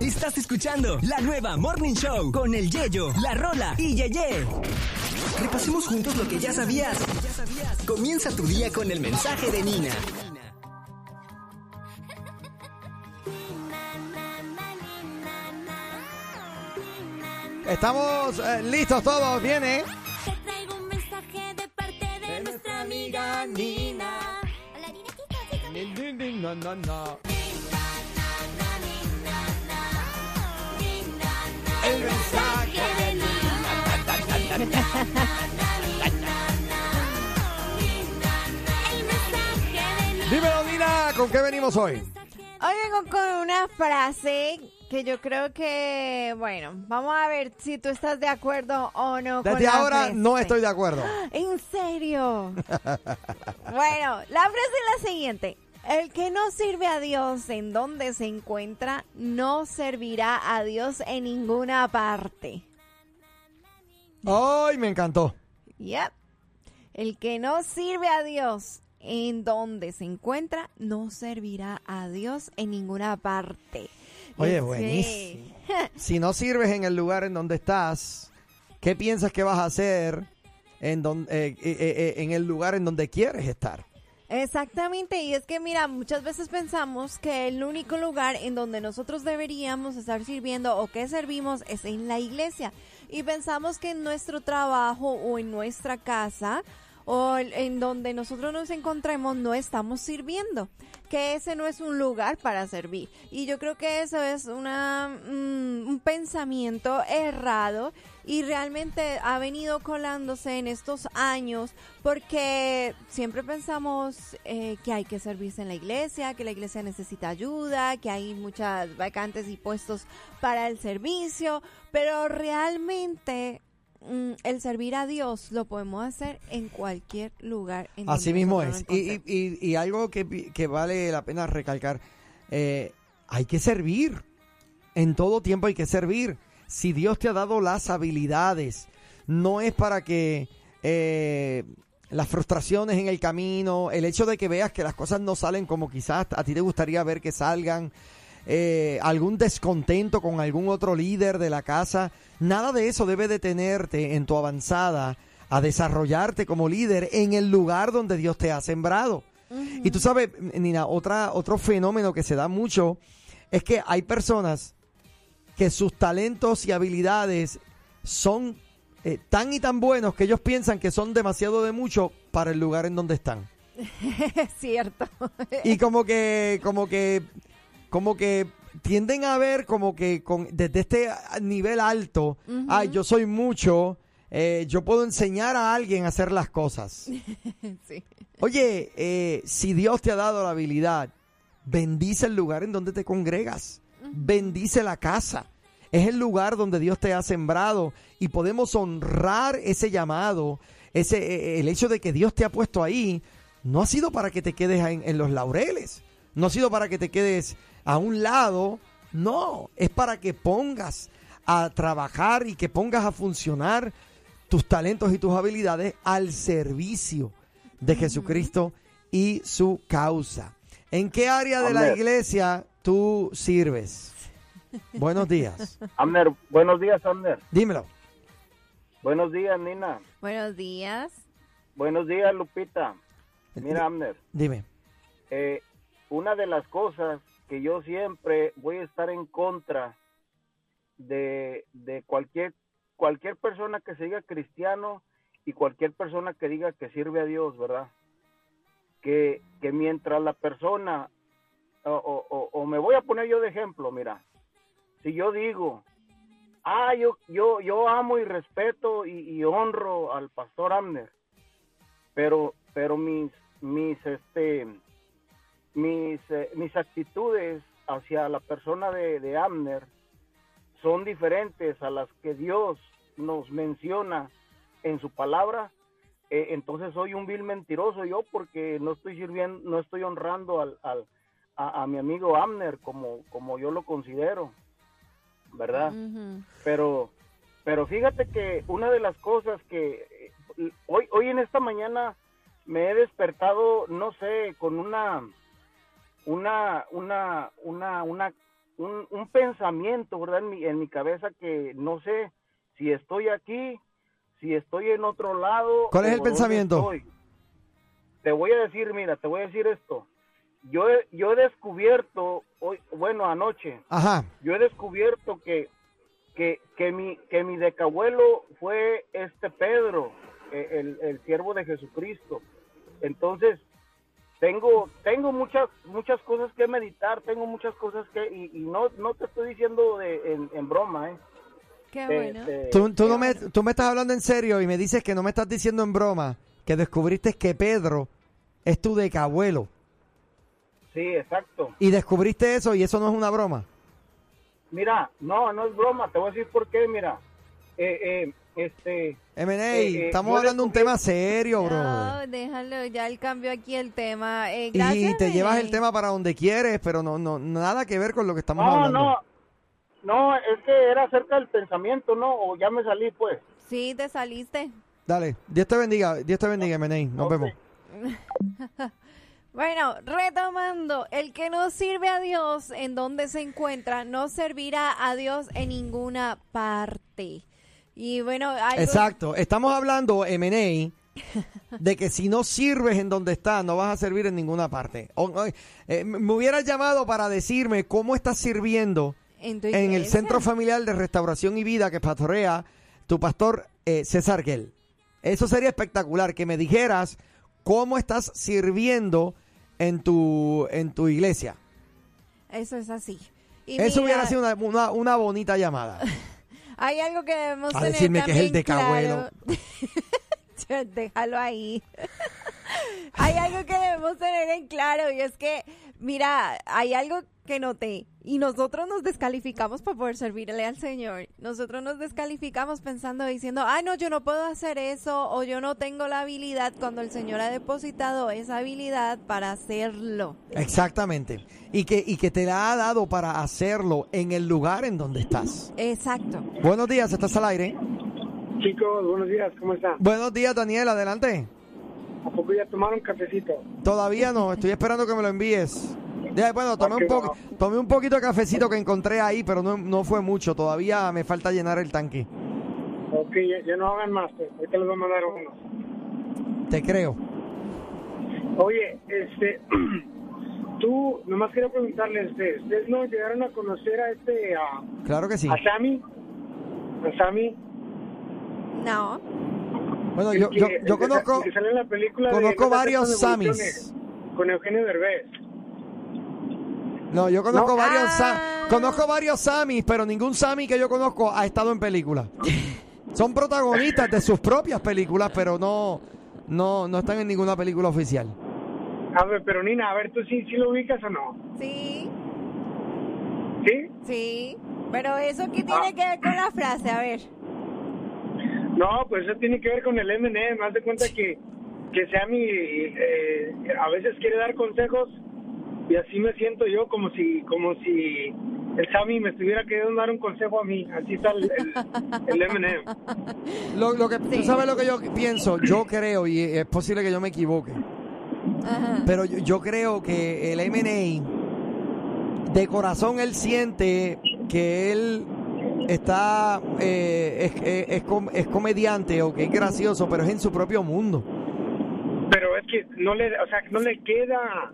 Estás escuchando la nueva Morning Show con el Yeyo, la Rola y Yeye. Repasemos juntos lo que ya sabías. Comienza tu día con el mensaje de Nina. Estamos eh, listos todos, viene. Te traigo un mensaje de parte de, nuestra amiga Nina. Hola, Nina, No, no, no. Dímelo, Nina, ¿con qué venimos hoy? Hoy vengo con una frase que yo creo que, bueno, vamos a ver si tú estás de acuerdo o no. con Desde la ahora frase. no estoy de acuerdo. ¿En serio? bueno, la frase es la siguiente. El que no sirve a Dios en donde se encuentra, no servirá a Dios en ninguna parte. Ay, me encantó. Yep. El que no sirve a Dios en donde se encuentra, no servirá a Dios en ninguna parte. Oye, buenísimo. Si no sirves en el lugar en donde estás, ¿qué piensas que vas a hacer en, don- eh, eh, eh, en el lugar en donde quieres estar? Exactamente, y es que mira, muchas veces pensamos que el único lugar en donde nosotros deberíamos estar sirviendo o que servimos es en la iglesia. Y pensamos que en nuestro trabajo o en nuestra casa o en donde nosotros nos encontremos no estamos sirviendo, que ese no es un lugar para servir. Y yo creo que eso es una, un pensamiento errado y realmente ha venido colándose en estos años porque siempre pensamos eh, que hay que servirse en la iglesia, que la iglesia necesita ayuda, que hay muchas vacantes y puestos para el servicio, pero realmente mm, el servir a Dios lo podemos hacer en cualquier lugar. En Así mismo es. Y, algo que, que vale la pena recalcar, eh, hay que servir. En todo tiempo hay que servir. Si Dios te ha dado las habilidades, no es para que eh, las frustraciones en el camino, el hecho de que veas que las cosas no salen como quizás a ti te gustaría ver que salgan, eh, algún descontento con algún otro líder de la casa, nada de eso debe detenerte en tu avanzada a desarrollarte como líder en el lugar donde Dios te ha sembrado. Y tú sabes, Nina, otra, otro fenómeno que se da mucho es que hay personas que sus talentos y habilidades son eh, tan y tan buenos que ellos piensan que son demasiado de mucho para el lugar en donde están. es cierto. Y como que, como que, como que tienden a ver como que con, desde este nivel alto, ay, yo soy mucho, eh, yo puedo enseñar a alguien a hacer las cosas. sí. Oye, eh, si Dios te ha dado la habilidad, bendice el lugar en donde te congregas, bendice la casa. Es el lugar donde Dios te ha sembrado y podemos honrar ese llamado, ese eh, el hecho de que Dios te ha puesto ahí. No ha sido para que te quedes en, en los laureles, no ha sido para que te quedes a un lado, no, es para que pongas a trabajar y que pongas a funcionar tus talentos y tus habilidades al servicio de Jesucristo y su causa. ¿En qué área de la iglesia tú sirves? Buenos días. Amner, buenos días, Amner. Dímelo. Buenos días, Nina. Buenos días. Buenos días, Lupita. Mira, Amner, Dime. eh, una de las cosas que yo siempre voy a estar en contra de, de cualquier, cualquier persona que se diga cristiano y cualquier persona que diga que sirve a Dios, ¿verdad? Que, que mientras la persona, o, o- o- me voy a poner yo de ejemplo, mira, si yo digo, ah, yo, yo, yo amo y respeto y, honro al pastor Amner, pero, pero mis, mis, este, mis, eh, mis actitudes hacia la persona de, de Amner son diferentes a las que Dios nos menciona en su palabra, eh, entonces soy un vil mentiroso yo porque no estoy sirviendo, no estoy honrando al- a, a mi amigo Amner como, como yo lo considero, ¿verdad? Pero pero fíjate que una de las cosas que eh, hoy hoy en esta mañana me he despertado no sé con una una una una una un, un pensamiento, ¿verdad? En mi, en mi cabeza que no sé si estoy aquí, si estoy en otro lado. ¿Cuál es el pensamiento? Te voy a decir, mira, te voy a decir esto. Yo he, yo he descubierto, hoy, bueno, anoche, Ajá. yo he descubierto que, que, que, mi, que mi decabuelo fue este Pedro, eh, el, el siervo de Jesucristo. Entonces, tengo, tengo muchas, muchas cosas que meditar, tengo muchas cosas que, y, y no, no te estoy diciendo de, en, en broma, ¿eh? Qué Eh, bueno. eh, Tú, tú no me, tú me estás hablando en serio y me dices que no me estás diciendo en broma que descubriste que Pedro es tu decabuelo. Sí, exacto. Y descubriste eso y eso no es una broma. Mira, no, no es broma, te voy a decir por qué, mira. Eh, eh, este, M&A, Eh, eh, estamos hablando de un tema serio, bro. No, déjalo, ya él cambió aquí el tema. Eh, y te llevas el tema para donde quieres, pero no, no, nada que ver con lo que estamos no, hablando. no, no, es que era acerca del pensamiento, ¿no? O ya me salí, pues. Sí, te saliste. Dale, Dios te bendiga, Dios te bendiga, M&A, nos vemos. Bueno, retomando, el que no sirve a Dios en donde se encuentra, no servirá a Dios en ninguna parte. Y bueno, algo- Exacto, estamos hablando, M&A, de que si no sirves en donde estás, no vas a servir en ninguna parte. O- eh, me hubieras llamado para decirme cómo estás sirviendo en, el. Centro Familiar de Restauración y Vida que pastorea tu pastor eh, César Gell. Eso sería espectacular, que me dijeras cómo estás sirviendo en tu, en tu iglesia. Eso es así. Y Eso mira, hubiera sido una, una- una bonita llamada. Hay algo que debemos A tener decirme que es el decabuelo. claro. Déjalo ahí. hay algo que debemos tener en claro y es que, mira, hay algo que noté y nosotros nos descalificamos para poder servirle al Señor. Nosotros nos descalificamos pensando, diciendo, ay, no, yo no puedo hacer eso o yo no tengo la habilidad cuando el Señor ha depositado esa habilidad para hacerlo. Exactamente. Y que, y que te la ha dado para hacerlo en el lugar en donde estás. Exacto. Buenos días, estás al aire. Chicos, buenos días, ¿cómo están? Buenos días, Daniel, adelante. ¿A poco ya tomaron cafecito? Todavía no, estoy esperando que me lo envíes. Ya, bueno, tomé un, poco, tomé un poquito de cafecito que encontré ahí, pero no, no fue mucho. Todavía me falta llenar el tanque. Ok, ya, no hagan más, pues. ahorita les voy a mandar unos. Te creo. Oye, este, tú, nomás quiero preguntarles, este, ¿ustedes no llegaron a conocer a este, a, Claro que sí. a Sammy? ¿A Sammy? No. Bueno, yo, que- yo, yo conozco, el que sale en la película de conozco varios Samis. Con Eugenio Derbez. No, yo conozco No. varios Ah. Conozco varios Samis, pero ningún Sami que yo conozco ha estado en películas. Son protagonistas de sus propias películas, pero no, no, no están en ninguna película oficial. A ver, pero Nina, a ver, ¿tú sí, sí lo ubicas o no? Sí, ¿Sí? sí. Pero eso qué tiene Ah. que ver con la frase, a ver. No, pues eso tiene que ver con el M&M. Más de cuenta que, que Sammy eh, a veces quiere dar consejos y así me siento yo como si como si el Sammy me estuviera queriendo dar un consejo a mí. Así está el, el, el M&M. Lo, lo que, ¿Tú Sí. sabes lo que yo pienso? Yo creo, y es posible que yo me equivoque, Ajá. pero yo, yo creo que el M&A, de corazón él siente que él está, eh, es, es- es com- es comediante o que es gracioso, pero es en su propio mundo. Pero es que no le, o sea, no le queda,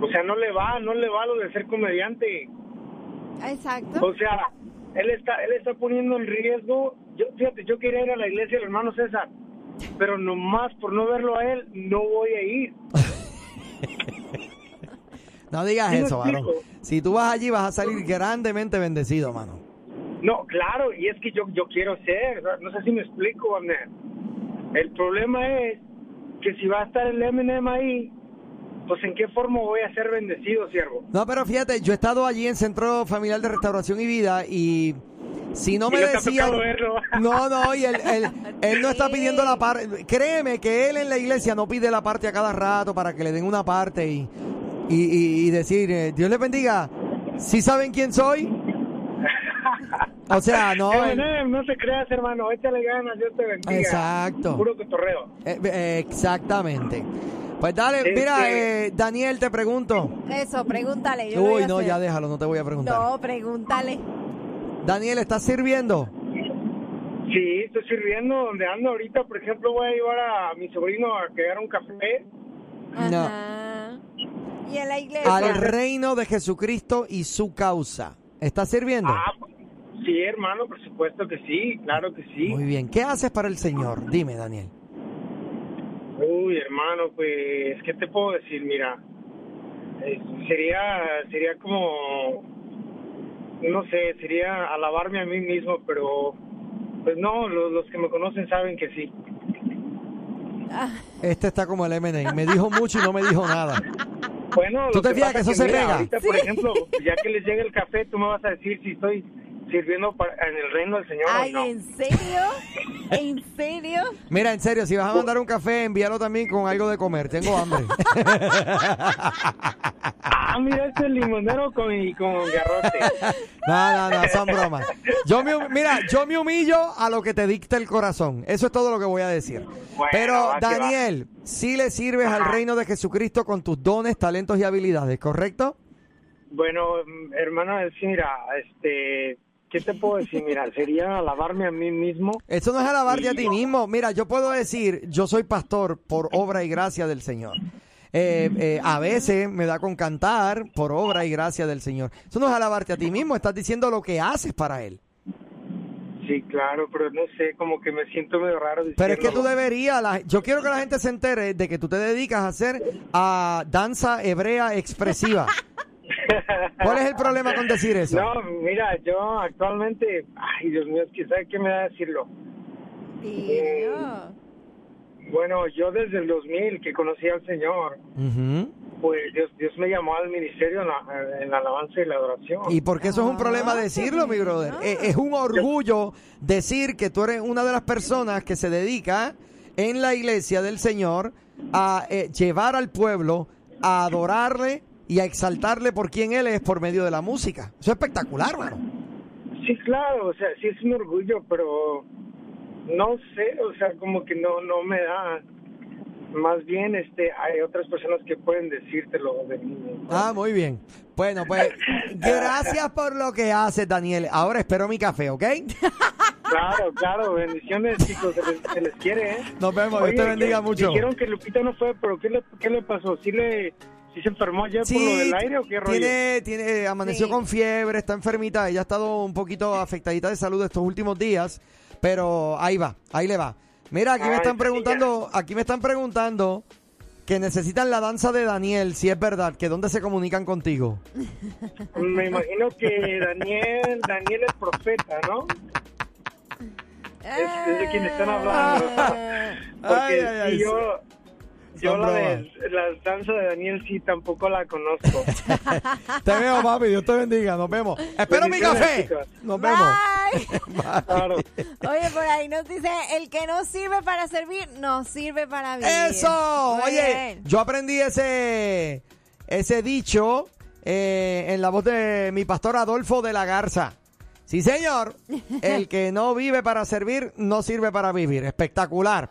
O sea, no le va, no le va lo de ser comediante. Exacto. O sea, él está, él está poniendo en riesgo. Yo, fíjate, yo quería ir a la iglesia del hermano César, pero nomás por no verlo a él, no voy a ir. No digas eso, varón. Si tú vas allí vas a salir grandemente bendecido, mano. No, claro, y es que yo, yo quiero ser, no sé si me explico. El problema es que si va a estar el M&M ahí, pues en qué forma voy a ser bendecido, siervo. No, pero fíjate, yo he estado allí en Centro Familiar de Restauración y Vida y si no me no verlo. No, no, y él, él, él no está pidiendo la parte... Créeme que él en la iglesia no pide la parte a cada rato para que le den una parte y, y, y- y decir, eh, Dios les bendiga. ¿Sí saben quién soy? O sea, no... él- M&M, no te creas, hermano, échale ganas, Dios te bendiga. Exacto. Puro cotorreo. Eh, eh, exactamente. Pues dale, mira, Este- eh, Daniel, te pregunto. Eso, pregúntale. yo Uy, no, hacer. ya déjalo, no te voy a preguntar. No, pregúntale. Daniel, ¿estás sirviendo? Sí, estoy sirviendo donde ando ahorita. Por ejemplo, voy a llevar a mi sobrino a que haga un café. No. Y en la iglesia. Al reino de Jesucristo y su causa. ¿Estás sirviendo? Ah, sí, hermano, por supuesto que sí, claro que sí. Muy bien. ¿Qué haces para el Señor? Dime, Daniel. Uy, hermano, pues, ¿qué te puedo decir? Mira, eh, sería, sería como, no sé, sería alabarme a mí mismo, pero, pues no, los, los que me conocen saben que sí. Este está como el M&A. Me dijo mucho y no me dijo nada. Bueno, ¿Tú lo te fijas que eso es se mira, pega? Ahorita, por ejemplo, ya que les llegue el café, tú me vas a decir si estoy sirviendo para- en el reino del Señor Ay, o no. ¿en serio? ¿En serio? Mira, en serio, si vas a mandar un café, envíalo también con algo de comer. Tengo hambre. Ah, mira, este limonero con, con garrote. No, no, no, son bromas. Yo me, mira, yo me humillo a lo que te dicta el corazón. Eso es todo lo que voy a decir. Bueno, Pero. Daniel, si le sirves al reino de Jesucristo con tus dones, talentos y habilidades, ¿correcto? Bueno, hermano, sí, mira, este, ¿qué te puedo decir? Mira, sería alabarme a mí mismo. Eso no es alabarte a ti mismo. Mira, yo puedo decir, yo soy pastor por obra y gracia del Señor. Eh, eh, a veces me da con cantar por obra y gracia del Señor. Eso no es alabarte a ti mismo, estás diciendo lo que haces para Él. Sí, claro, pero no sé, como que me siento medio raro diciendo. Pero es que tú deberías, la- yo quiero que la gente se entere de que tú te dedicas a hacer a danza hebrea expresiva. ¿Cuál es el problema con decir eso? No, mira, yo actualmente, ay, Dios mío, es que ¿sabe qué me da decirlo? Tío. Bueno, yo desde el 2000 que conocí al Señor, Ujú. pues Dios, Dios me llamó al ministerio en la, en la alabanza y la adoración. Y porque eso es un problema decirlo, mi brother. Eh, Es, un orgullo decir que tú eres una de las personas que se dedica en la iglesia del Señor a eh, llevar al pueblo a adorarle y a exaltarle por quien Él es por medio de la música. Eso es espectacular, mano. Sí, claro, o sea, sí es un orgullo, pero no sé, o sea, como que no no me da. Más bien, este, hay otras personas que pueden decírtelo de mí. Ah, muy bien. Bueno, pues gracias por lo que haces, Daniel. Ahora espero mi café, ¿ok? Claro, claro, bendiciones, chicos, se les, se les quiere, ¿eh? Nos vemos, Dios te bendiga mucho. Dijeron que Lupita no fue, pero ¿qué le, qué le pasó? ¿Sí, le, ¿Sí se enfermó ayer por lo del aire o qué rollo? tiene, tiene, amaneció Sí. con fiebre, está enfermita, ella ha estado un poquito afectadita de salud estos últimos días, pero ahí va, ahí le va. Mira, aquí me están preguntando, aquí me están preguntando que necesitan la danza de Daniel, si es verdad, que dónde se comunican contigo. Me imagino que Daniel, Daniel es profeta, ¿no? Es, es de quien están hablando. Porque Ay, ay, ay, sí, yo, la, de, la danza de Daniel sí tampoco la conozco. Te veo, papi, Dios te bendiga, nos vemos. Espero mi café. Nos vemos. Bye. Claro. Oye, por ahí nos dice, el que no sirve para servir, no sirve para vivir. Eso, Muy oye, bien. yo aprendí ese ese dicho eh, en la voz de mi pastor Adolfo de la Garza. Sí, señor. El que no vive para servir, no sirve para vivir. Espectacular.